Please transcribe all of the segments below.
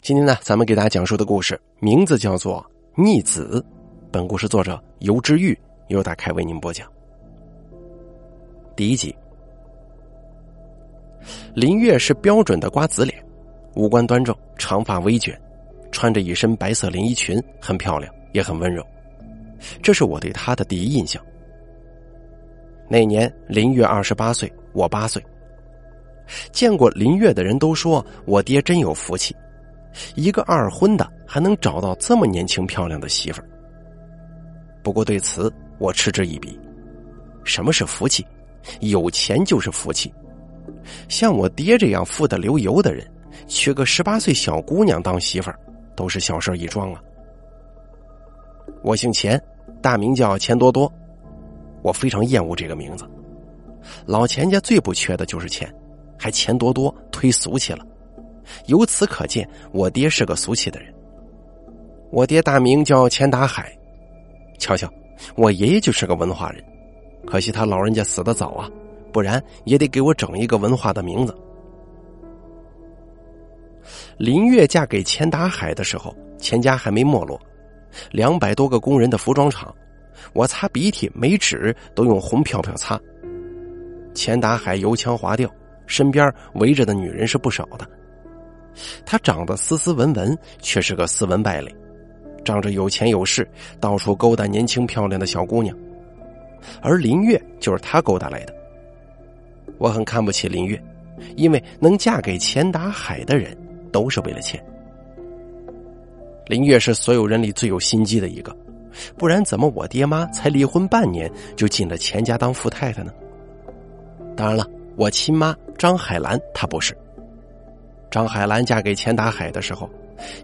今天呢，咱们给大家讲述的故事名字叫做《逆子》。本故事作者尤之玉由大开为您播讲。第一集，林月是标准的瓜子脸，五官端正，长发微卷，穿着一身白色连衣裙，很漂亮，也很温柔。这是我对她的第一印象。那年林月二十八岁，我八岁。见过林月的人都说我爹真有福气。一个二婚的还能找到这么年轻漂亮的媳妇儿。不过对此我嗤之以鼻。什么是福气？有钱就是福气。像我爹这样富得流油的人，娶个十八岁小姑娘当媳妇儿，都是小事一桩啊。我姓钱，大名叫钱多多。我非常厌恶这个名字。老钱家最不缺的就是钱，还钱多多，忒俗气了。由此可见，我爹是个俗气的人。我爹大名叫钱达海，瞧瞧，我爷爷就是个文化人，可惜他老人家死的早啊，不然也得给我整一个文化的名字。林月嫁给钱达海的时候，钱家还没没落，两百多个工人的服装厂，我擦鼻涕没纸都用红票票擦。钱达海油腔滑调，身边围着的女人是不少的。他长得斯斯文文，却是个斯文败类，仗着有钱有势，到处勾搭年轻漂亮的小姑娘，而林月就是他勾搭来的。我很看不起林月，因为能嫁给钱达海的人，都是为了钱。林月是所有人里最有心机的一个，不然怎么我爹妈才离婚半年就进了钱家当富太太呢？当然了，我亲妈张海兰她不是。张海兰嫁给钱达海的时候，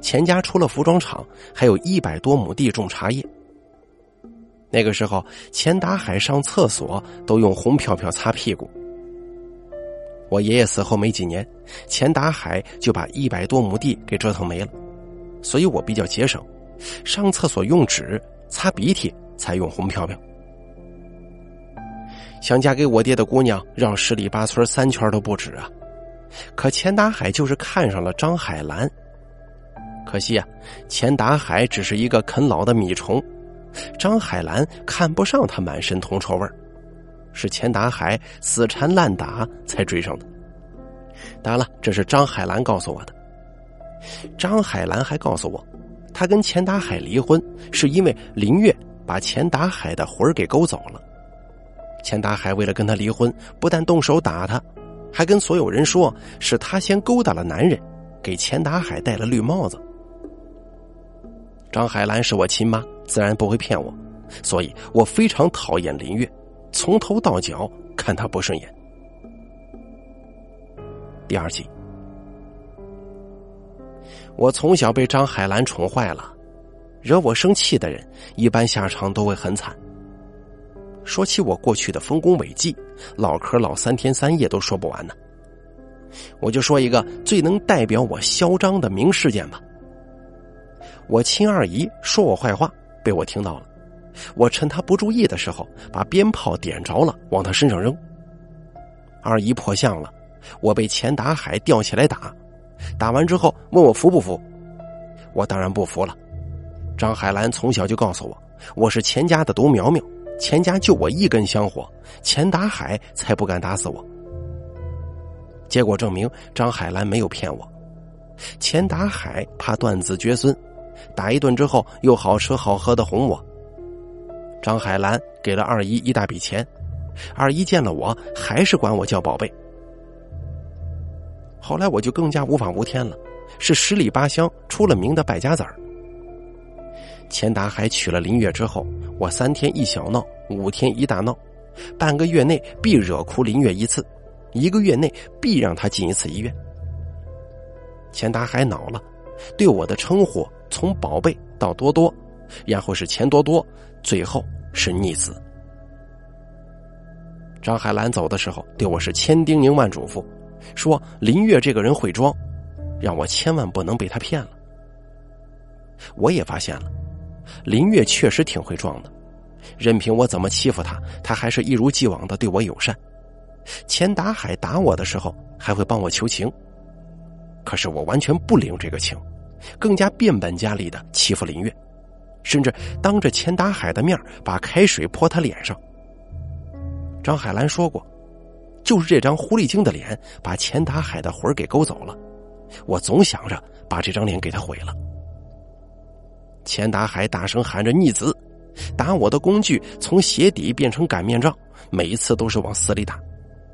钱家除了服装厂，还有一百多亩地种茶叶。那个时候，钱达海上厕所都用红票票擦屁股。我爷爷死后没几年，钱达海就把一百多亩地给折腾没了，所以我比较节省，上厕所用纸，擦鼻涕才用红票票。想嫁给我爹的姑娘，绕十里八村三圈都不止啊。可钱达海就是看上了张海兰，可惜啊，钱达海只是一个啃老的米虫，张海兰看不上他满身铜臭味是钱达海死缠烂打才追上的。当然了，这是张海兰告诉我的。张海兰还告诉我，他跟钱达海离婚是因为林月把钱达海的魂儿给勾走了。钱达海为了跟他离婚，不但动手打他。还跟所有人说是他先勾搭了男人，给钱达海戴了绿帽子。张海兰是我亲妈，自然不会骗我，所以我非常讨厌林月，从头到脚看他不顺眼。第二集，我从小被张海兰宠坏了，惹我生气的人，一般下场都会很惨。说起我过去的丰功伟绩，唠嗑唠三天三夜都说不完呢。我就说一个最能代表我嚣张的名事件吧。我亲二姨说我坏话，被我听到了。我趁她不注意的时候，把鞭炮点着了，往她身上扔。二姨破相了，我被钱达海吊起来打，打完之后问我服不服，我当然不服了。张海兰从小就告诉我，我是钱家的独苗苗。钱家就我一根香火，钱达海才不敢打死我。结果证明张海兰没有骗我，钱达海怕断子绝孙，打一顿之后又好吃好喝的哄我。张海兰给了二姨一大笔钱，二姨见了我还是管我叫宝贝。后来我就更加无法无天了，是十里八乡出了名的败家子儿。钱达海娶了林月之后。我三天一小闹，五天一大闹，半个月内必惹哭林月一次，一个月内必让他进一次医院。钱达海恼了，对我的称呼从宝贝到多多，然后是钱多多，最后是逆子。张海兰走的时候对我是千叮咛万嘱咐，说林月这个人会装，让我千万不能被他骗了。我也发现了。林月确实挺会装的，任凭我怎么欺负他，他还是一如既往的对我友善。钱达海打我的时候，还会帮我求情。可是我完全不领这个情，更加变本加厉的欺负林月，甚至当着钱达海的面把开水泼他脸上。张海兰说过，就是这张狐狸精的脸把钱达海的魂给勾走了。我总想着把这张脸给他毁了。钱达海大声喊着逆子，打我的工具从鞋底变成擀面杖，每一次都是往死里打，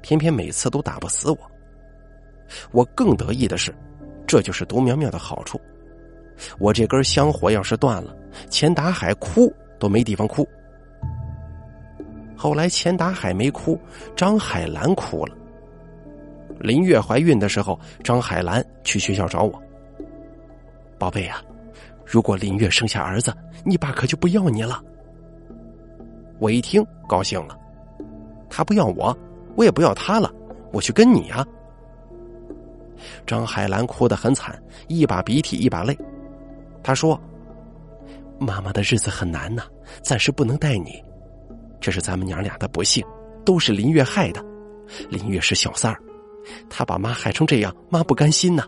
偏偏每次都打不死我。我更得意的是，这就是独苗苗的好处。我这根香火要是断了，钱达海哭都没地方哭。后来钱达海没哭，张海兰哭了。林月怀孕的时候，张海兰去学校找我。宝贝呀，如果林月生下儿子，你爸可就不要你了。我一听高兴了，他不要我，我也不要他了，我去跟你呀。张海兰哭得很惨，一把鼻涕一把泪。他说：“妈妈的日子很难呐，暂时不能带你。这是咱们娘俩的不幸，都是林月害的。林月是小三儿，他把妈害成这样，妈不甘心呐。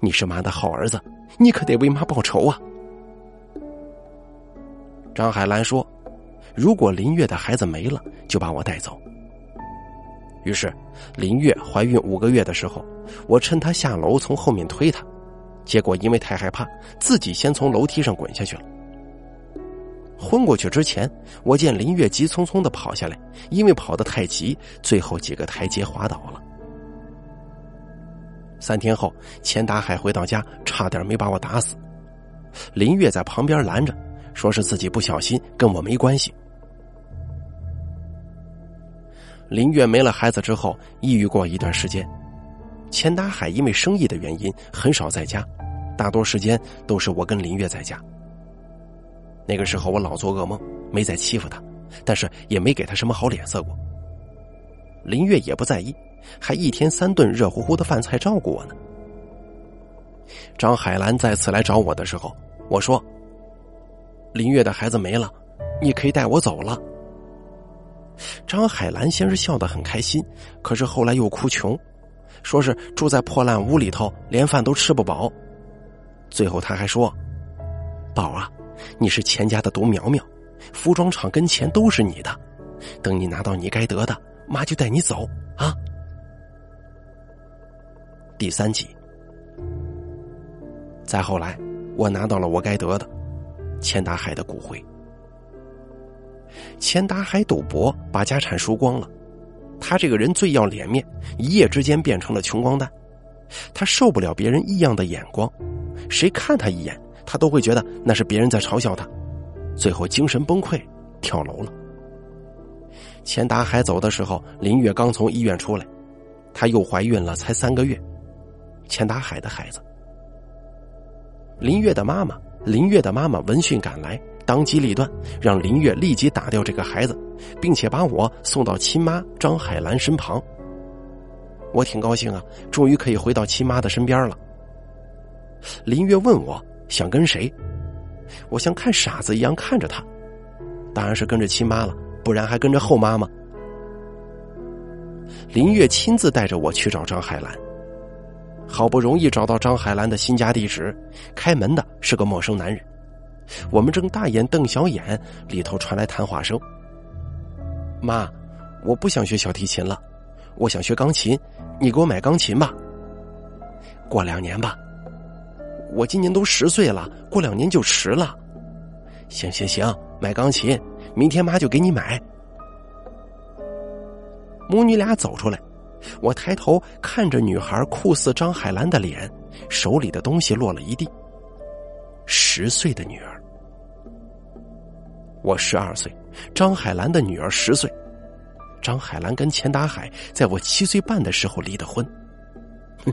你是妈的好儿子，你可得为妈报仇啊。”张海兰说：“如果林月的孩子没了，就把我带走。”于是，林月怀孕五个月的时候，我趁她下楼从后面推她，结果因为太害怕，自己先从楼梯上滚下去了。昏过去之前，我见林月急匆匆的跑下来，因为跑得太急，最后几个台阶滑倒了。三天后，钱达海回到家，差点没把我打死。林月在旁边拦着，说是自己不小心，跟我没关系。林月没了孩子之后，抑郁过一段时间。钱达海因为生意的原因很少在家，大多时间都是我跟林月在家。那个时候我老做噩梦，没再欺负他，但是也没给他什么好脸色过。林月也不在意，还一天三顿热乎乎的饭菜照顾我呢。张海兰再次来找我的时候，我说：“林月的孩子没了，你可以带我走了。”张海兰先是笑得很开心，可是后来又哭穷，说是住在破烂屋里头，连饭都吃不饱。最后他还说：“宝啊，你是钱家的独苗苗，服装厂跟钱都是你的，等你拿到你该得的，妈就带你走啊。”第三集，再后来，我拿到了我该得的，钱达海的骨灰。钱达海赌博，把家产输光了。他这个人最要脸面，一夜之间变成了穷光蛋。他受不了别人异样的眼光，谁看他一眼，他都会觉得那是别人在嘲笑他。最后精神崩溃，跳楼了。钱达海走的时候，林月刚从医院出来，她又怀孕了，才三个月。钱达海的孩子，林月的妈妈，林月的妈妈闻讯赶来。当机立断，让林月立即打掉这个孩子，并且把我送到亲妈张海兰身旁。我挺高兴啊，终于可以回到亲妈的身边了。林月问我想跟谁，我像看傻子一样看着他，当然是跟着亲妈了，不然还跟着后妈吗？林月亲自带着我去找张海兰，好不容易找到张海兰的新家地址，开门的是个陌生男人。我们正大眼瞪小眼，里头传来谈话声：“妈，我不想学小提琴了，我想学钢琴，你给我买钢琴吧。过两年吧，我今年都十岁了，过两年就迟了。行行行，买钢琴，明天妈就给你买。”母女俩走出来，我抬头看着女孩酷似张海兰的脸，手里的东西落了一地。十岁的女儿。我十二岁，张海兰的女儿十岁。张海兰跟钱达海在我七岁半的时候离的婚。哼！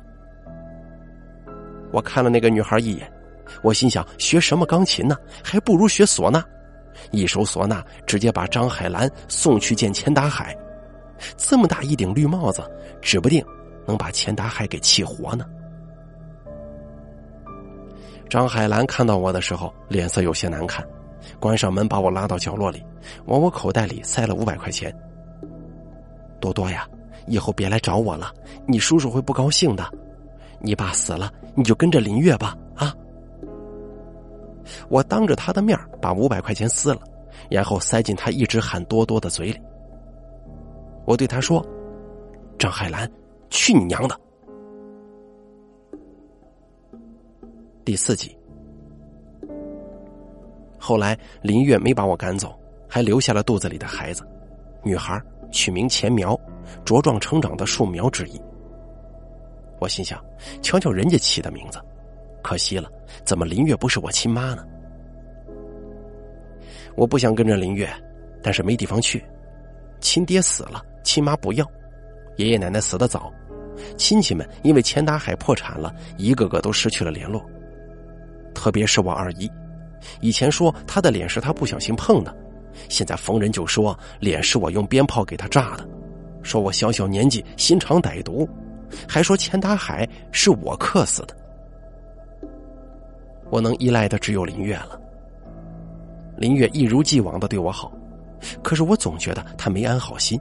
我看了那个女孩一眼，我心想：学什么钢琴呢？还不如学唢呐。一手唢呐，直接把张海兰送去见钱达海。这么大一顶绿帽子，指不定能把钱达海给气活呢。张海兰看到我的时候，脸色有些难看。关上门，把我拉到角落里，往我口袋里塞了五百块钱。多多呀，以后别来找我了，你叔叔会不高兴的。你爸死了，你就跟着林月吧，啊。我当着他的面把五百块钱撕了，然后塞进他一直喊多多的嘴里。我对他说：“张海兰，去你娘的！”第四集。后来林月没把我赶走，还留下了肚子里的孩子，女孩取名钱苗，茁壮成长的树苗之一。我心想，瞧瞧人家起的名字，可惜了，怎么林月不是我亲妈呢？我不想跟着林月，但是没地方去，亲爹死了，亲妈不要，爷爷奶奶死的早，亲戚们因为钱达海破产了，一个个都失去了联络，特别是我二姨。以前说他的脸是他不小心碰的，现在逢人就说脸是我用鞭炮给他炸的，说我小小年纪心肠歹毒，还说钱达海是我克死的。我能依赖的只有林月了。林月一如既往的对我好，可是我总觉得她没安好心，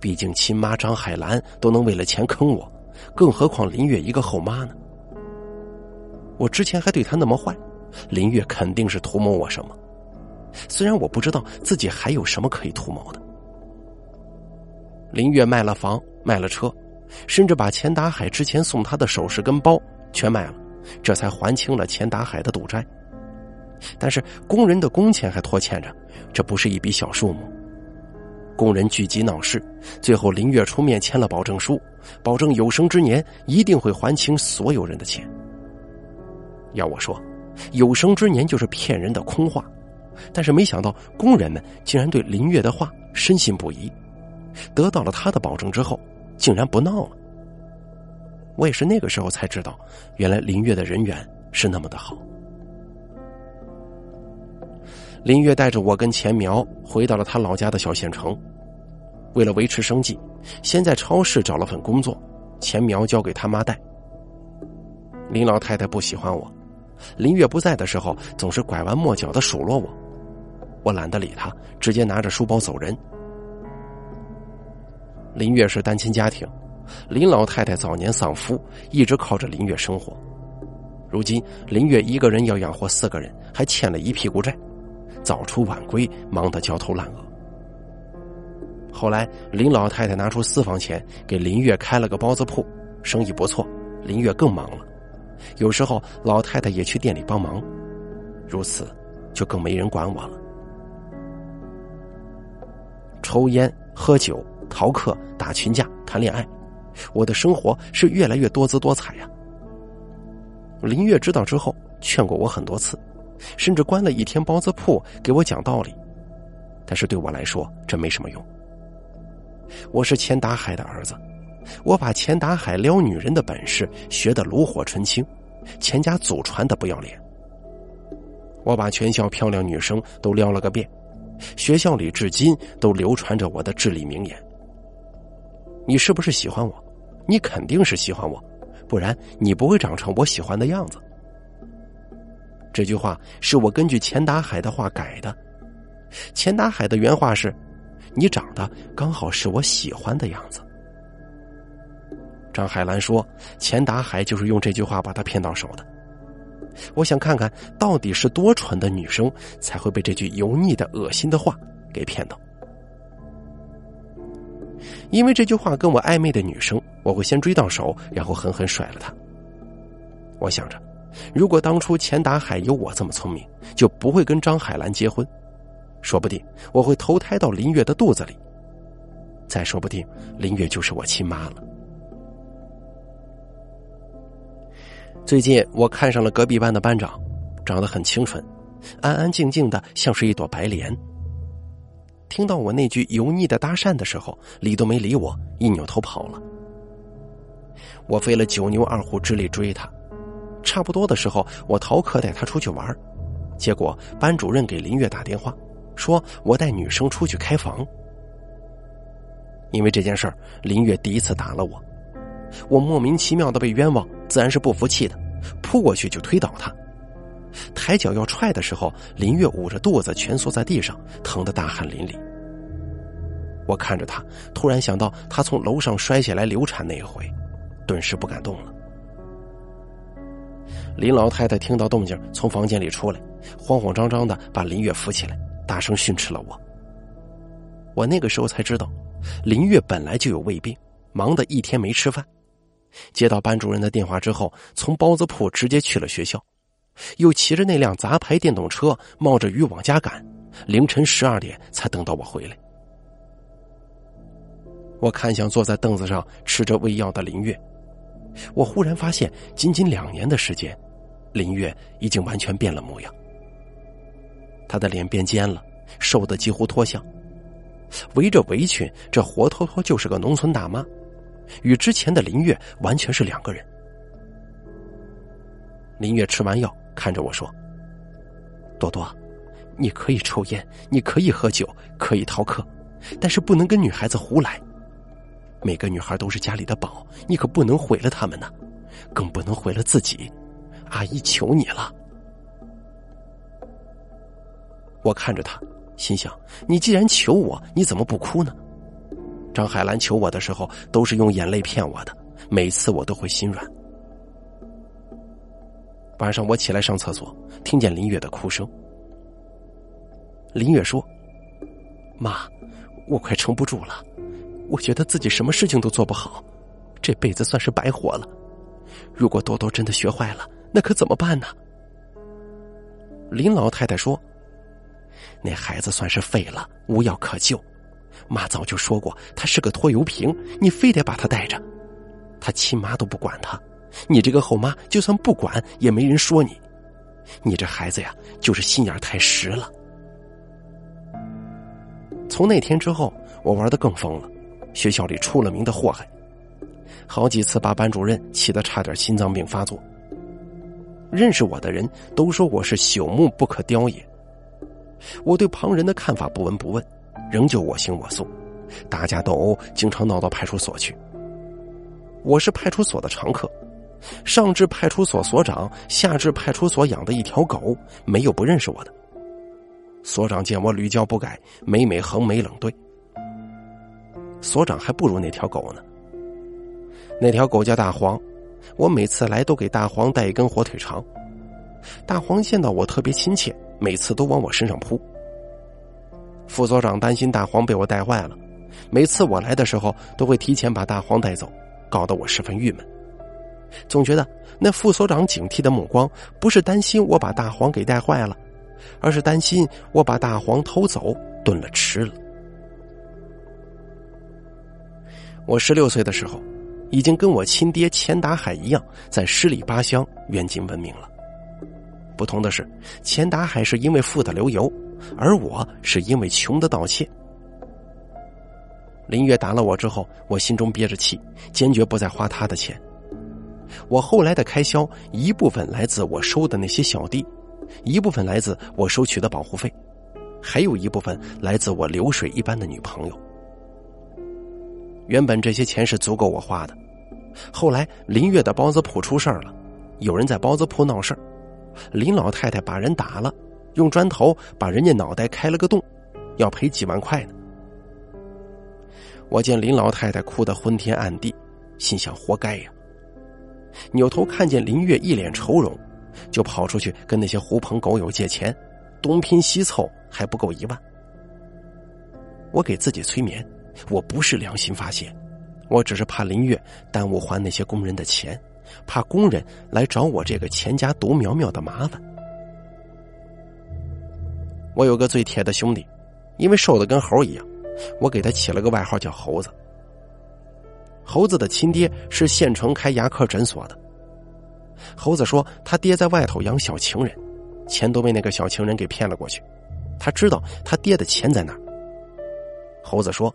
毕竟亲妈张海兰都能为了钱坑我，更何况林月一个后妈呢？我之前还对她那么坏。林月肯定是图谋我什么，虽然我不知道自己还有什么可以图谋的。林月卖了房，卖了车，甚至把钱达海之前送她的首饰跟包全卖了，这才还清了钱达海的赌债。但是工人的工钱还拖欠着，这不是一笔小数目。工人聚集闹事，最后林月出面签了保证书，保证有生之年一定会还清所有人的钱。要我说。有生之年就是骗人的空话，但是没想到工人们竟然对林月的话深信不疑，得到了他的保证之后，竟然不闹了。我也是那个时候才知道，原来林月的人缘是那么的好。林月带着我跟钱苗回到了他老家的小县城，为了维持生计，先在超市找了份工作，钱苗交给他妈带。林老太太不喜欢我。林月不在的时候，总是拐弯抹角的数落我，我懒得理他，直接拿着书包走人。林月是单亲家庭，林老太太早年丧夫，一直靠着林月生活。如今林月一个人要养活四个人，还欠了一屁股债，早出晚归，忙得焦头烂额。后来林老太太拿出私房钱给林月开了个包子铺，生意不错，林月更忙了。有时候老太太也去店里帮忙，如此就更没人管我了。抽烟、喝酒、逃课、打群架、谈恋爱，我的生活是越来越多姿多彩呀。林月知道之后，劝过我很多次，甚至关了一天包子铺给我讲道理，但是对我来说这没什么用。我是钱达海的儿子。我把钱达海撩女人的本事学得炉火纯青，钱家祖传的不要脸。我把全校漂亮女生都撩了个遍，学校里至今都流传着我的至理名言：“你是不是喜欢我？你肯定是喜欢我，不然你不会长成我喜欢的样子。”这句话是我根据钱达海的话改的。钱达海的原话是：“你长得刚好是我喜欢的样子。”张海兰说：“钱达海就是用这句话把他骗到手的。”我想看看到底是多蠢的女生才会被这句油腻的、恶心的话给骗到。因为这句话跟我暧昧的女生，我会先追到手，然后狠狠甩了她。我想着，如果当初钱达海有我这么聪明，就不会跟张海兰结婚，说不定我会投胎到林月的肚子里。再说不定，林月就是我亲妈了。最近我看上了隔壁班的班长，长得很清纯，安安静静的，像是一朵白莲。听到我那句油腻的搭讪的时候，理都没理我，一扭头跑了。我费了九牛二虎之力追他，差不多的时候，我逃课带他出去玩，结果班主任给林月打电话，说我带女生出去开房。因为这件事儿，林月第一次打了我。我莫名其妙的被冤枉，自然是不服气的，扑过去就推倒他。抬脚要踹的时候，林月捂着肚子蜷缩在地上，疼得大汗淋漓。我看着他，突然想到他从楼上摔下来流产那一回，顿时不敢动了。林老太太听到动静，从房间里出来，慌慌张张的把林月扶起来，大声训斥了我。我那个时候才知道，林月本来就有胃病，忙的一天没吃饭。接到班主任的电话之后，从包子铺直接去了学校，又骑着那辆杂牌电动车，冒着雨往家赶，凌晨十二点才等到我回来。我看向坐在凳子上吃着胃药的林月，我忽然发现，仅仅两年的时间，林月已经完全变了模样。她的脸变尖了，瘦的几乎脱相，围着围裙，这活脱脱就是个农村大妈，与之前的林月完全是两个人。林月吃完药，看着我说：“多多，你可以抽烟，你可以喝酒，可以逃课，但是不能跟女孩子胡来。”每个女孩都是家里的宝，你可不能毁了她们呢，更不能毁了自己。阿姨求你了。我看着他，心想：你既然求我，你怎么不哭呢？张海兰求我的时候，都是用眼泪骗我的，每次我都会心软。晚上我起来上厕所，听见林月的哭声。林月说：“妈，我快撑不住了。”我觉得自己什么事情都做不好，这辈子算是白活了。如果多多真的学坏了，那可怎么办呢？林老太太说：“那孩子算是废了，无药可救。妈早就说过，他是个拖油瓶，你非得把他带着。他亲妈都不管他，你这个后妈就算不管也没人说你。你这孩子呀，就是心眼太实了。”从那天之后，我玩的更疯了。学校里出了名的祸害，好几次把班主任气得差点心脏病发作。认识我的人都说我是朽木不可雕也。我对旁人的看法不闻不问，仍旧我行我素，打架斗殴经常闹到派出所去。我是派出所的常客，上至派出所所长，下至派出所养的一条狗，没有不认识我的。所长见我屡教不改，每每横眉冷对。所长还不如那条狗呢。那条狗叫大黄，我每次来都给大黄带一根火腿肠。大黄见到我特别亲切，每次都往我身上扑。副所长担心大黄被我带坏了，每次我来的时候都会提前把大黄带走，搞得我十分郁闷。总觉得那副所长警惕的目光不是担心我把大黄给带坏了，而是担心我把大黄偷走炖了吃了。我十六岁的时候，已经跟我亲爹钱达海一样，在十里八乡远近闻名了。不同的是，钱达海是因为富的流油，而我是因为穷的盗窃。林月打了我之后，我心中憋着气，坚决不再花他的钱。我后来的开销，一部分来自我收的那些小弟，一部分来自我收取的保护费，还有一部分来自我流水一般的女朋友。原本这些钱是足够我花的，后来林月的包子铺出事儿了，有人在包子铺闹事儿，林老太太把人打了，用砖头把人家脑袋开了个洞，要赔几万块呢。我见林老太太哭得昏天暗地，心想活该呀。扭头看见林月一脸愁容，就跑出去跟那些狐朋狗友借钱，东拼西凑还不够一万。我给自己催眠。我不是良心发现，我只是怕林月耽误还那些工人的钱，怕工人来找我这个钱家独苗苗的麻烦。我有个最铁的兄弟，因为瘦的跟猴一样，我给他起了个外号叫猴子。猴子的亲爹是县城开牙科诊所的。猴子说他爹在外头养小情人，钱都被那个小情人给骗了过去，他知道他爹的钱在哪。猴子说。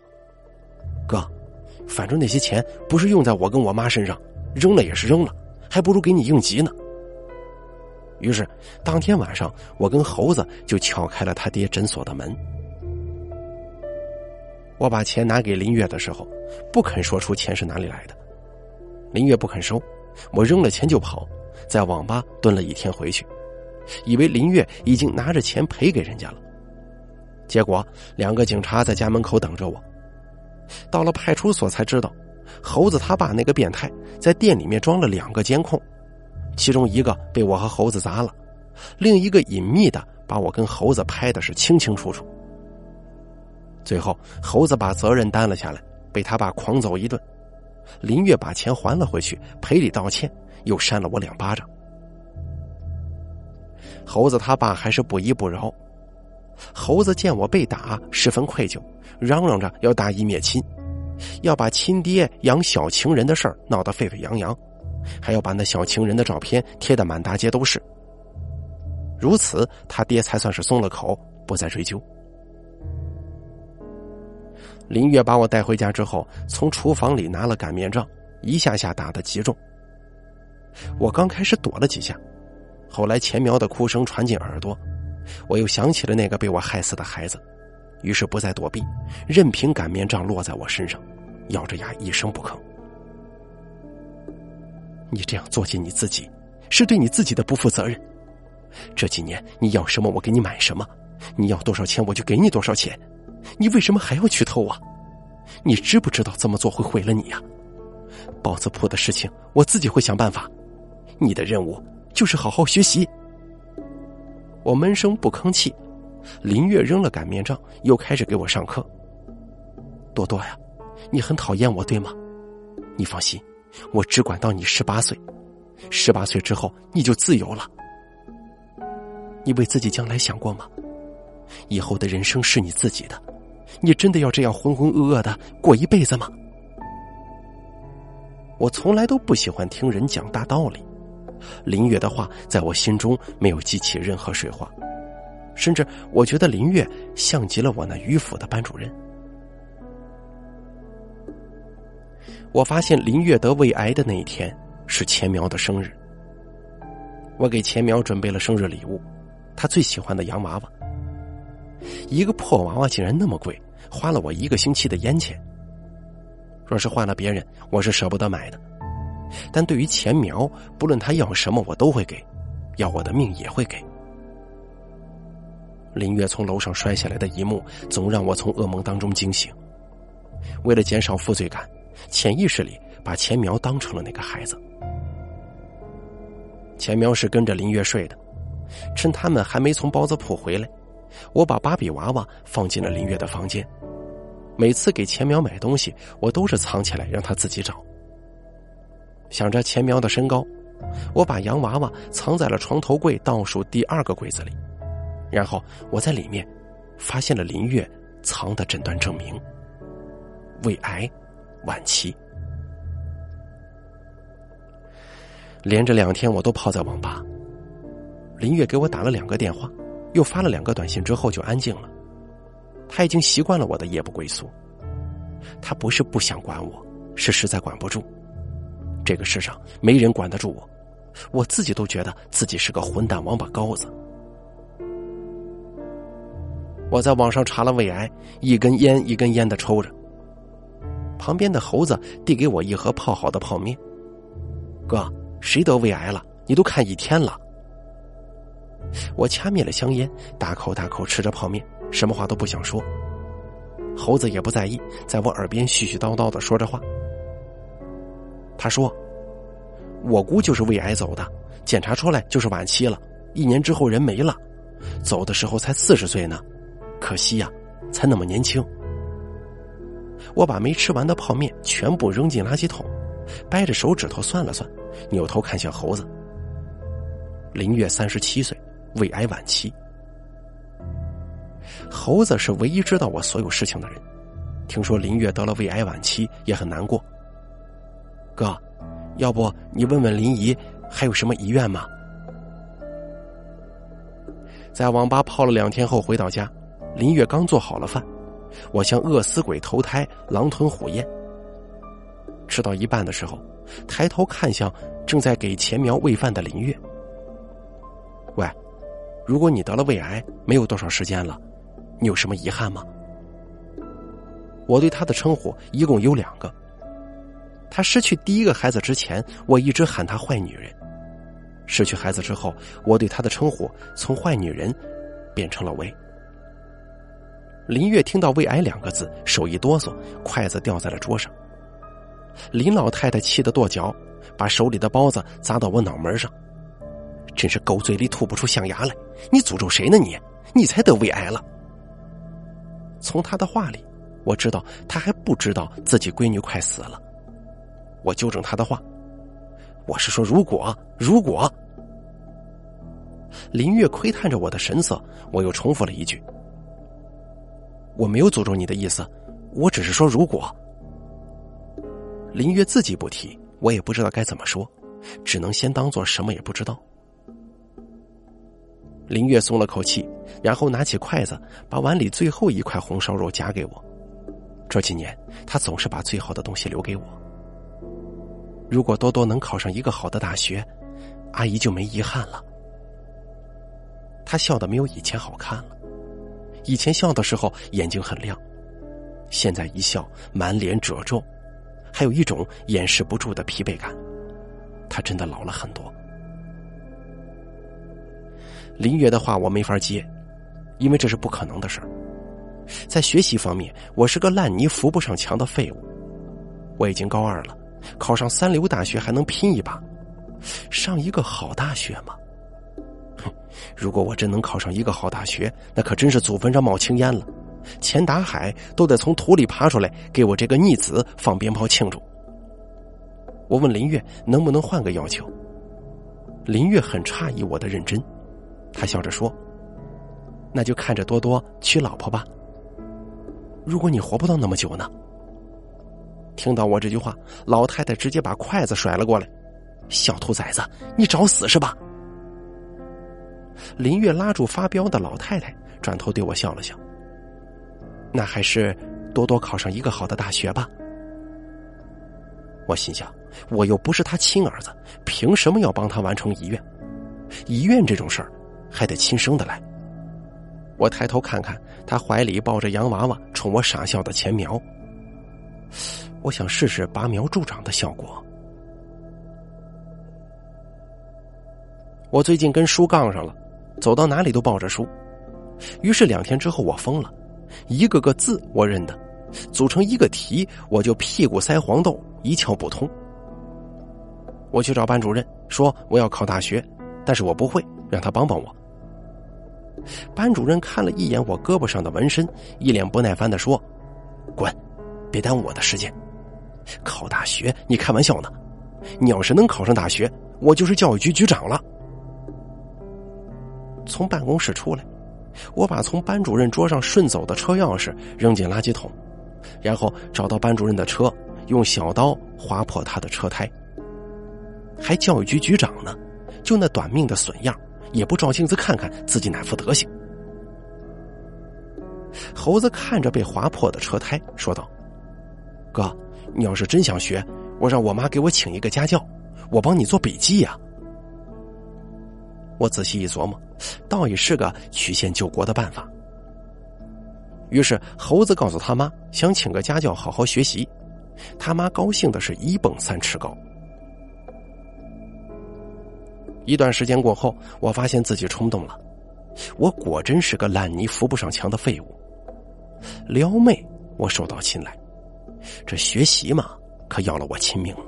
反正那些钱不是用在我跟我妈身上，扔了也是扔了，还不如给你应急呢。于是当天晚上，我跟猴子就撬开了他爹诊所的门。我把钱拿给林月的时候，不肯说出钱是哪里来的。林月不肯收，我扔了钱就跑，在网吧蹲了一天回去，以为林月已经拿着钱赔给人家了。结果两个警察在家门口等着我。到了派出所才知道，猴子他爸那个变态在店里面装了两个监控，其中一个被我和猴子砸了，另一个隐秘的把我跟猴子拍的是清清楚楚。最后，猴子把责任担了下来，被他爸狂揍一顿。林月把钱还了回去，赔礼道歉，又扇了我两巴掌。猴子他爸还是不依不饶。猴子见我被打，十分愧疚，嚷嚷着要大义灭亲，要把亲爹养小情人的事儿闹得沸沸扬扬，还要把那小情人的照片贴得满大街都是。如此，他爹才算是松了口，不再追究。林月把我带回家之后，从厨房里拿了擀面杖，一下下打得极重。我刚开始躲了几下，后来钱苗的哭声传进耳朵，我又想起了那个被我害死的孩子，于是不再躲避，任凭擀面杖落在我身上，咬着牙一声不吭。你这样做尽你自己，是对你自己的不负责任。这几年你要什么我给你买什么，你要多少钱我就给你多少钱。你为什么还要去偷啊？你知不知道这么做会毁了你呀？包子铺的事情我自己会想办法。你的任务就是好好学习。我闷声不吭气。林月扔了擀面杖，又开始给我上课。多多呀，你很讨厌我对吗？你放心，我只管到你十八岁。十八岁之后你就自由了。你为自己将来想过吗？以后的人生是你自己的，你真的要这样浑浑噩噩的过一辈子吗？我从来都不喜欢听人讲大道理，林月的话在我心中没有激起任何水花，甚至我觉得林月像极了我那迂腐的班主任。我发现林月得胃癌的那一天是钱苗的生日，我给钱苗准备了生日礼物，他最喜欢的洋娃娃。一个破娃娃竟然那么贵，花了我一个星期的烟钱。若是换了别人，我是舍不得买的。但对于钱苗，不论他要什么，我都会给，要我的命也会给。林月从楼上摔下来的一幕，总让我从噩梦当中惊醒。为了减少负罪感，潜意识里把钱苗当成了那个孩子。钱苗是跟着林月睡的，趁他们还没从包子铺回来。我把芭比娃娃放进了林月的房间。每次给钱苗买东西，我都是藏起来让他自己找。想着钱苗的身高，我把洋娃娃藏在了床头柜倒数第二个柜子里。然后我在里面发现了林月藏的诊断证明：胃癌晚期。连着两天，我都泡在网吧。林月给我打了两个电话。又发了两个短信之后就安静了，他已经习惯了我的夜不归宿。他不是不想管我，是实在管不住。这个世上没人管得住我，我自己都觉得自己是个混蛋王八羔子。我在网上查了胃癌，一根烟一根烟的抽着。旁边的猴子递给我一盒泡好的泡面，哥，谁得胃癌了？你都看一天了。我掐灭了香烟，大口大口吃着泡面，什么话都不想说。猴子也不在意，在我耳边絮絮叨叨的说着话。他说：“我姑就是胃癌走的，检查出来就是晚期了，一年之后人没了，走的时候才四十岁呢，可惜呀，才那么年轻。”我把没吃完的泡面全部扔进垃圾桶，掰着手指头算了算，扭头看向猴子。林月三十七岁。胃癌晚期，猴子是唯一知道我所有事情的人。听说林月得了胃癌晚期，也很难过。哥，要不你问问林姨还有什么遗愿吗？在网吧泡了两天后回到家，林月刚做好了饭，我像饿死鬼投胎，狼吞虎咽。吃到一半的时候，抬头看向正在给钱苗喂饭的林月，喂。如果你得了胃癌，没有多少时间了，你有什么遗憾吗？我对她的称呼一共有两个。他失去第一个孩子之前，我一直喊她坏女人；失去孩子之后，我对他的称呼从坏女人变成了胃。林月听到“胃癌”两个字，手一哆嗦，筷子掉在了桌上。林老太太气得跺脚，把手里的包子砸到我脑门上，真是狗嘴里吐不出象牙来！你诅咒谁呢？你，你才得胃癌了。从他的话里，我知道他还不知道自己闺女快死了。我纠正他的话，我是说如果如果。林月窥探着我的神色，我又重复了一句：“我没有诅咒你的意思，我只是说如果。”林月自己不提，我也不知道该怎么说，只能先当做什么也不知道。林月松了口气，然后拿起筷子，把碗里最后一块红烧肉夹给我。这几年，他总是把最好的东西留给我。如果多多能考上一个好的大学，阿姨就没遗憾了。他笑的没有以前好看了，以前笑的时候眼睛很亮，现在一笑满脸褶皱，还有一种掩饰不住的疲惫感。他真的老了很多。林月的话我没法接，因为这是不可能的事儿。在学习方面，我是个烂泥扶不上墙的废物。我已经高二了，考上三流大学还能拼一把，上一个好大学吗？哼如果我真能考上一个好大学，那可真是祖坟上冒青烟了，钱达海都得从土里爬出来给我这个逆子放鞭炮庆祝。我问林月能不能换个要求，林月很诧异我的认真，他笑着说：“那就看着多多娶老婆吧。如果你活不到那么久呢？”听到我这句话，老太太直接把筷子甩了过来：“小兔崽子，你找死是吧？”林月拉住发飙的老太太，转头对我笑了笑。那还是多多考上一个好的大学吧。我心想，我又不是他亲儿子，凭什么要帮他完成遗愿？遗愿这种事儿，还得亲生的来。我抬头看看他怀里抱着洋娃娃，冲我傻笑的钱苗。我想试试拔苗助长的效果。我最近跟书杠上了。走到哪里都抱着书，于是两天之后我疯了，一个个字我认得，组成一个题我就屁股塞黄豆一窍不通。我去找班主任说我要考大学，但是我不会，让他帮帮我。班主任看了一眼我胳膊上的纹身，一脸不耐烦的说：“滚，别耽误我的时间。考大学？你开玩笑呢？你要是能考上大学，我就是教育局局长了。”从办公室出来，我把从班主任桌上顺走的车钥匙扔进垃圾桶，然后找到班主任的车，用小刀划破他的车胎。还教育局局长呢，就那短命的损样，也不照镜子看看自己哪副德行。猴子看着被划破的车胎，说道：“哥，你要是真想学，我让我妈给我请一个家教，我帮你做笔记呀。”我仔细一琢磨，倒也是个曲线救国的办法。于是猴子告诉他妈，想请个家教好好学习。他妈高兴的是一蹦三尺高。一段时间过后，我发现自己冲动了，我果真是个烂泥扶不上墙的废物。撩妹我手到擒来，这学习嘛，可要了我亲命了。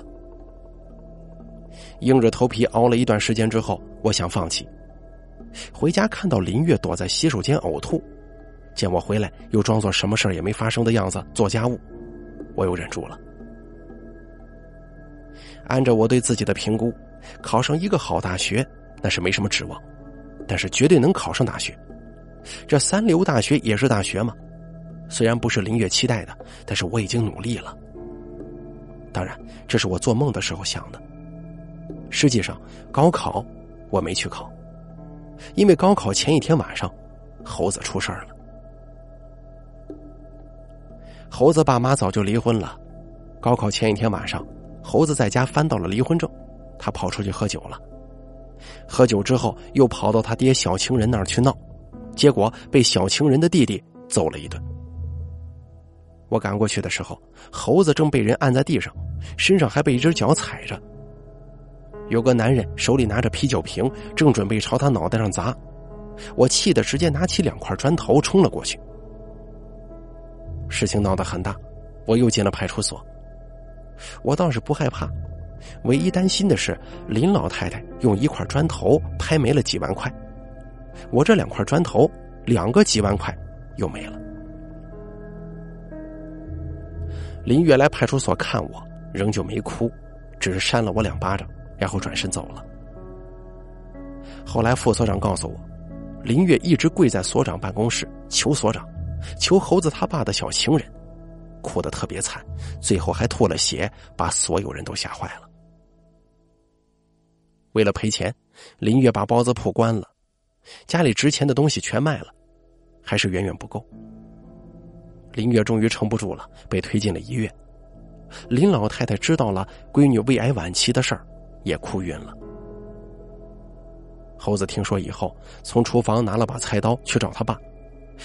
硬着头皮熬了一段时间之后，我想放弃。回家看到林月躲在洗手间呕吐，见我回来又装作什么事也没发生的样子做家务，我又忍住了。按照我对自己的评估，考上一个好大学那是没什么指望，但是绝对能考上大学。这三流大学也是大学嘛，虽然不是林月期待的，但是我已经努力了。当然，这是我做梦的时候想的。实际上，高考我没去考，因为高考前一天晚上，猴子出事儿了。猴子爸妈早就离婚了，高考前一天晚上，猴子在家翻到了离婚证，他跑出去喝酒了。喝酒之后，又跑到他爹小情人那儿去闹，结果被小情人的弟弟揍了一顿。我赶过去的时候，猴子正被人按在地上，身上还被一只脚踩着。有个男人手里拿着啤酒瓶，正准备朝他脑袋上砸，我气得直接拿起两块砖头冲了过去。事情闹得很大，我又进了派出所。我倒是不害怕，唯一担心的是林老太太用一块砖头拍没了几万块，我这两块砖头两个几万块又没了。林月来派出所看我，仍旧没哭，只是扇了我两巴掌，然后转身走了。后来副所长告诉我，林月一直跪在所长办公室求所长，求猴子他爸的小情人，哭得特别惨，最后还吐了血，把所有人都吓坏了。为了赔钱，林月把包子铺关了，家里值钱的东西全卖了，还是远远不够。林月终于撑不住了，被推进了医院。林老太太知道了闺女胃癌晚期的事儿，也哭晕了。猴子听说以后，从厨房拿了把菜刀去找他爸，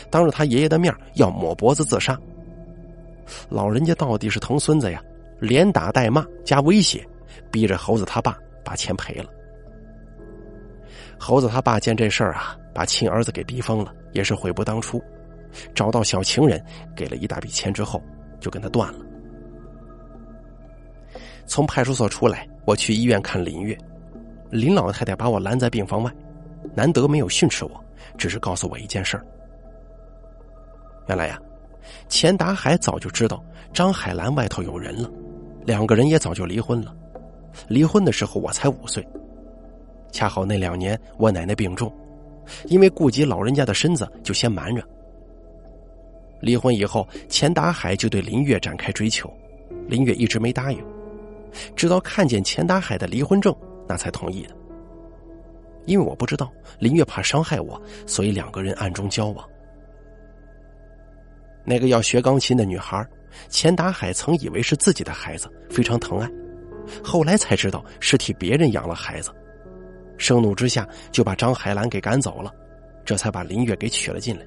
当着他爷爷的面要抹脖子自杀。老人家到底是疼孙子呀，连打带骂加威胁，逼着猴子他爸把钱赔了。猴子他爸见这事儿啊，把亲儿子给逼疯了，也是悔不当初。找到小情人，给了一大笔钱之后，就跟他断了。从派出所出来，我去医院看林月，林老太太把我拦在病房外，难得没有训斥我，只是告诉我一件事儿。原来呀，钱达海早就知道张海兰外头有人了，两个人也早就离婚了。离婚的时候我才五岁，恰好那两年我奶奶病重，因为顾及老人家的身子，就先瞒着。离婚以后，钱达海就对林月展开追求，林月一直没答应，直到看见钱达海的离婚证，那才同意的。因为我不知道林月怕伤害我，所以两个人暗中交往。那个要学钢琴的女孩，钱达海曾以为是自己的孩子，非常疼爱，后来才知道是替别人养了孩子，盛怒之下就把张海兰给赶走了，这才把林月给娶了进来。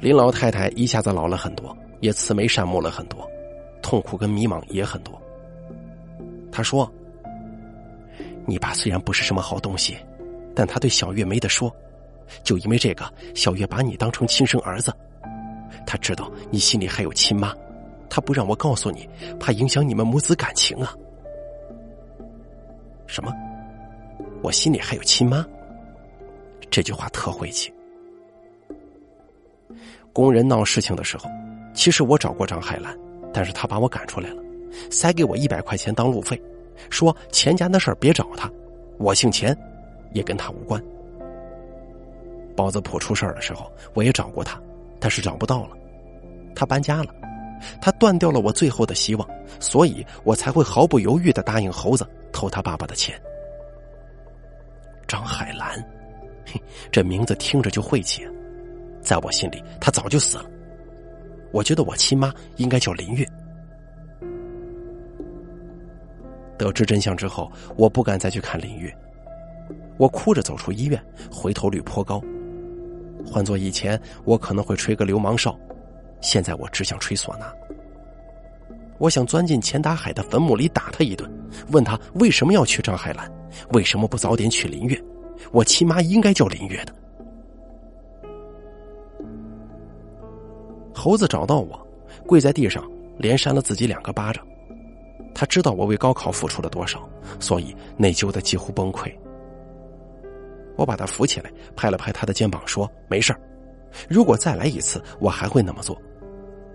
林老太太一下子老了很多，也慈眉善目了很多，痛苦跟迷茫也很多。她说：“你爸虽然不是什么好东西，但他对小月没得说，就因为这个，小月把你当成亲生儿子。他知道你心里还有亲妈，他不让我告诉你，怕影响你们母子感情啊。”什么？我心里还有亲妈？这句话特晦气。工人闹事情的时候，其实我找过张海兰，但是他把我赶出来了，塞给我一百块钱当路费，说钱家的事儿别找他，我姓钱，也跟他无关。包子铺出事儿的时候，我也找过他，但是找不到了，他搬家了，他断掉了我最后的希望，所以我才会毫不犹豫的答应猴子偷他爸爸的钱。张海兰，嘿，这名字听着就晦气。在我心里，他早就死了。我觉得我亲妈应该叫林月。得知真相之后，我不敢再去看林月。我哭着走出医院，回头率颇高。换做以前，我可能会吹个流氓哨，现在我只想吹唢呐。我想钻进钱达海的坟墓里打他一顿，问他为什么要娶张海兰，为什么不早点娶林月？我亲妈应该叫林月的。猴子找到我，跪在地上，连扇了自己两个巴掌。他知道我为高考付出了多少，所以内疚的几乎崩溃。我把他扶起来，拍了拍他的肩膀，说：“没事如果再来一次，我还会那么做。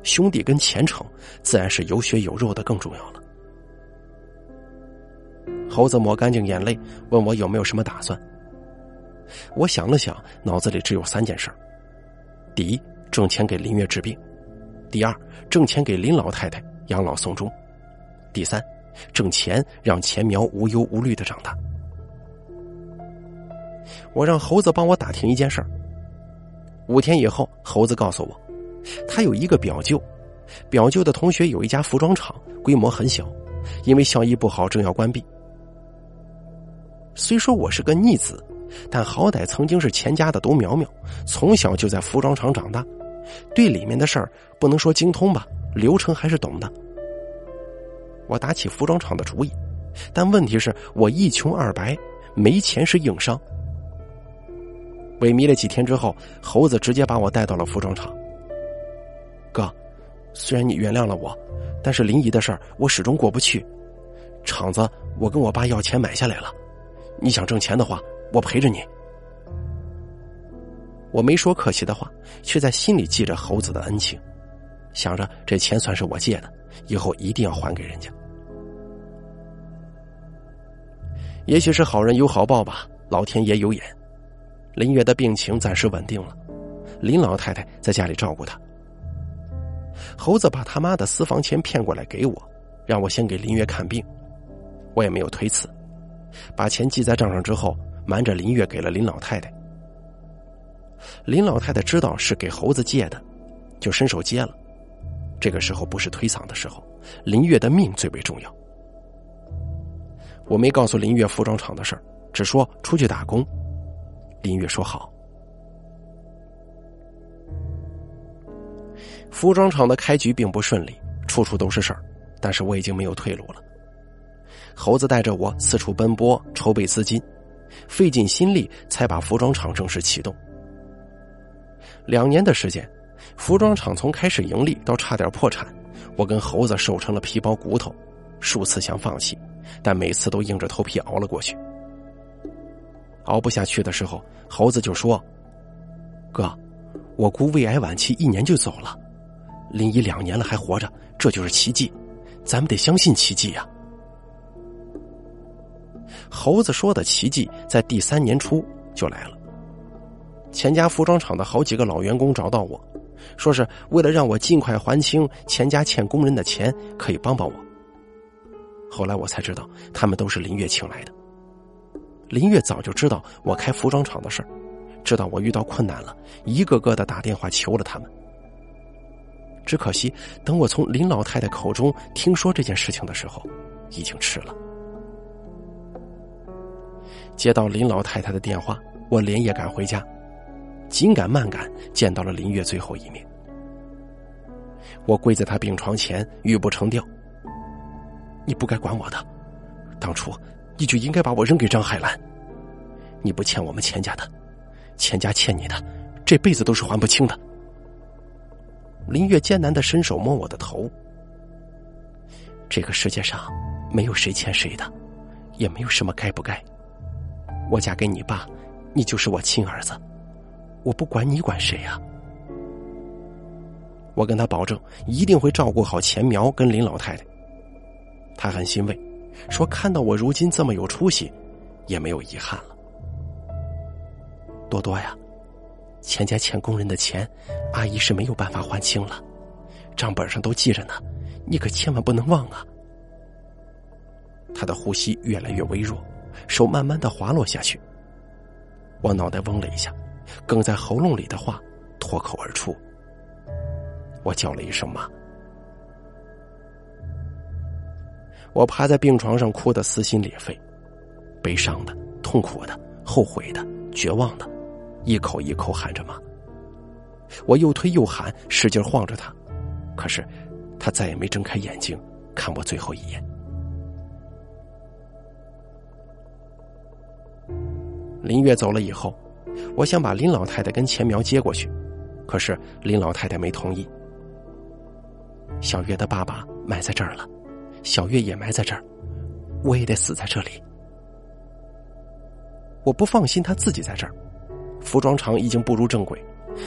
兄弟跟前程，自然是有血有肉的更重要了。”猴子抹干净眼泪，问我有没有什么打算。我想了想，脑子里只有三件事：第一。挣钱给林月治病，第二挣钱给林老太太养老送终，第三挣钱让钱苗无忧无虑的长大。我让猴子帮我打听一件事儿。五天以后，猴子告诉我，他有一个表舅，表舅的同学有一家服装厂，规模很小，因为效益不好，正要关闭。虽说我是个逆子，但好歹曾经是钱家的独苗苗，从小就在服装厂长大。对里面的事儿不能说精通吧，流程还是懂的。我打起服装厂的主意，但问题是我一穷二白，没钱是硬伤。萎靡了几天之后，猴子直接把我带到了服装厂。哥，虽然你原谅了我，但是林姨的事儿我始终过不去。厂子我跟我爸要钱买下来了，你想挣钱的话，我陪着你。我没说客气的话，却在心里记着猴子的恩情，想着这钱算是我借的，以后一定要还给人家。也许是好人有好报吧，老天爷有眼，林月的病情暂时稳定了，林老太太在家里照顾他。猴子把他妈的私房钱骗过来给我，让我先给林月看病，我也没有推辞，把钱记在账上之后，瞒着林月给了林老太太。林老太太知道是给猴子借的，就伸手接了。这个时候不是推搡的时候，林月的命最为重要。我没告诉林月服装厂的事儿，只说出去打工。林月说好。服装厂的开局并不顺利，处处都是事儿，但是我已经没有退路了。猴子带着我四处奔波，筹备资金，费尽心力才把服装厂正式启动。两年的时间，服装厂从开始盈利到差点破产，我跟猴子瘦成了皮包骨头，数次想放弃。但每次都硬着头皮熬了过去。熬不下去的时候，猴子就说：“哥，我姑胃癌晚期，一年就走了，林姨两年了还活着，这就是奇迹，咱们得相信奇迹呀。”猴子说的奇迹在第三年初就来了。钱家服装厂的好几个老员工找到我，说是为了让我尽快还清钱家欠工人的钱，可以帮帮我。后来我才知道，他们都是林月请来的。林月早就知道我开服装厂的事儿，知道我遇到困难了，一个个的打电话求了他们。只可惜，等我从林老太太口中听说这件事情的时候，已经迟了。接到林老太太的电话，我连夜赶回家，紧赶慢赶见到了林月最后一面。我跪在他病床前，欲不成调。你不该管我的，当初你就应该把我扔给张海兰。你不欠我们钱家的，钱家欠你的，这辈子都是还不清的。林月艰难的伸手摸我的头。这个世界上没有谁欠谁的，也没有什么该不该。我嫁给你爸，你就是我亲儿子，我不管你管谁呀。我跟他保证，一定会照顾好钱苗跟林老太太。他很欣慰，说：“看到我如今这么有出息，也没有遗憾了。”多多呀，钱家欠工人的钱，阿姨是没有办法还清了，账本上都记着呢，你可千万不能忘啊！他的呼吸越来越微弱，手慢慢的滑落下去。我脑袋嗡了一下，哽在喉咙里的话脱口而出。我叫了一声妈。我趴在病床上哭得撕心裂肺，悲伤的、痛苦的、后悔的、绝望的，一口一口喊着妈。我又推又喊，使劲晃着他，可是他再也没睁开眼睛看我最后一眼。林月走了以后，我想把林老太太跟钱苗接过去，可是林老太太没同意。小月的爸爸埋在这儿了。小月也埋在这儿，我也得死在这里。我不放心他自己在这儿。服装厂已经步入正轨，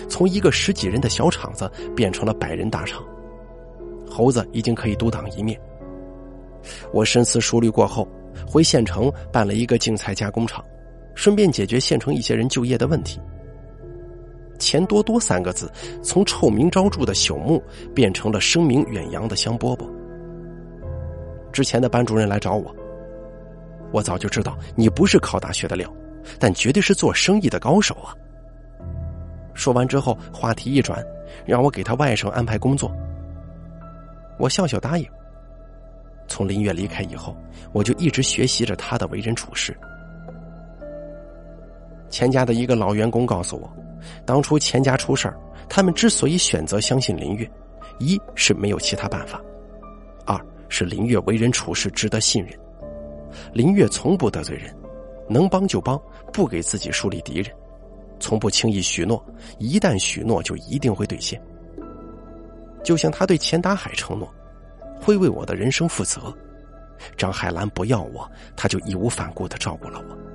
从一个十几人的小厂子变成了百人大厂。猴子已经可以独当一面。我深思熟虑过后，回县城办了一个净菜加工厂，顺便解决县城一些人就业的问题。钱多多三个字，从臭名昭著的朽木变成了声名远扬的香饽饽。之前的班主任来找我，我早就知道你不是考大学的料，但绝对是做生意的高手啊。说完之后，话题一转，让我给他外甥安排工作。我笑笑答应。从林月离开以后，我就一直学习着他的为人处事。钱家的一个老员工告诉我，当初钱家出事儿，他们之所以选择相信林月，一是没有其他办法。二是林月为人处事值得信任，林月从不得罪人，能帮就帮，不给自己树立敌人，从不轻易许诺，一旦许诺就一定会兑现。就像他对钱达海承诺，会为我的人生负责。张海兰不要我，他就义无反顾的照顾了我。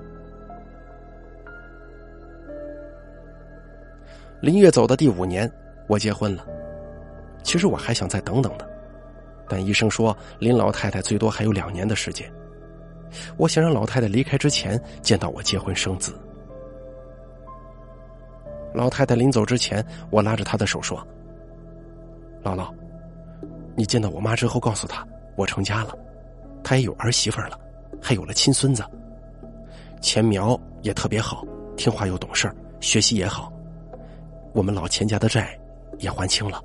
林月走的第五年，我结婚了。其实我还想再等等的，但医生说林老太太最多还有两年的时间。我想让老太太离开之前见到我结婚生子。老太太临走之前，我拉着她的手说：“姥姥，你见到我妈之后，告诉她我成家了，她也有儿媳妇了，还有了亲孙子。钱苗也特别好，听话又懂事学习也好。我们老钱家的债也还清了。”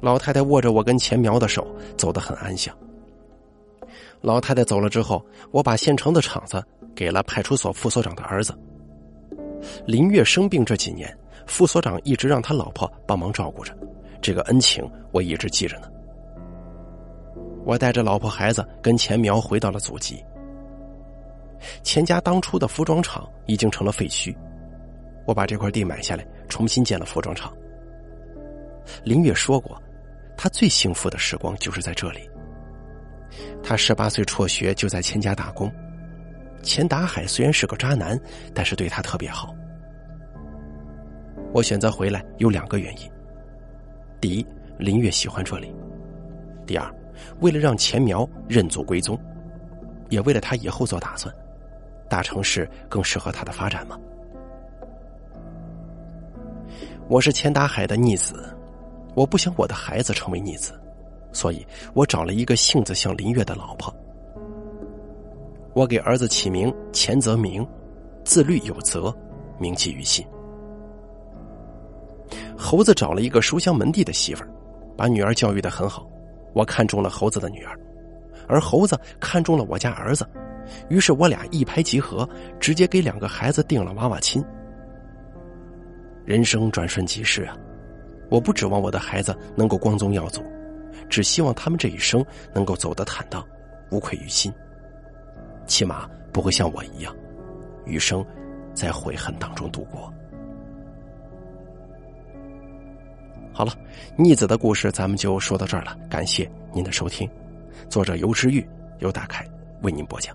老太太握着我跟钱苗的手，走得很安详。老太太走了之后，我把县城的厂子给了派出所副所长的儿子。林月生病这几年，副所长一直让他老婆帮忙照顾着，这个恩情我一直记着呢。我带着老婆孩子跟钱苗回到了祖籍。钱家当初的服装厂已经成了废墟，我把这块地买下来，重新建了服装厂。林月说过。他最幸福的时光就是在这里。他十八岁辍学就在钱家打工，钱达海虽然是个渣男，但是对他特别好。我选择回来有两个原因：第一，林月喜欢这里；第二，为了让钱苗认祖归宗，也为了他以后做打算。大城市更适合他的发展吗？我是钱达海的逆子。我不想我的孩子成为逆子，所以我找了一个性子像林月的老婆。我给儿子起名钱泽明，自律有责，铭记于心。猴子找了一个书香门第的媳妇儿，把女儿教育的很好。我看中了猴子的女儿，而猴子看中了我家儿子，于是我俩一拍即合，直接给两个孩子定了娃娃亲。人生转瞬即逝啊！我不指望我的孩子能够光宗耀祖，只希望他们这一生能够走得坦荡，无愧于心。起码不会像我一样，余生在悔恨当中度过。好了，逆子的故事咱们就说到这儿了，感谢您的收听。作者尤之玉，由大凯为您播讲。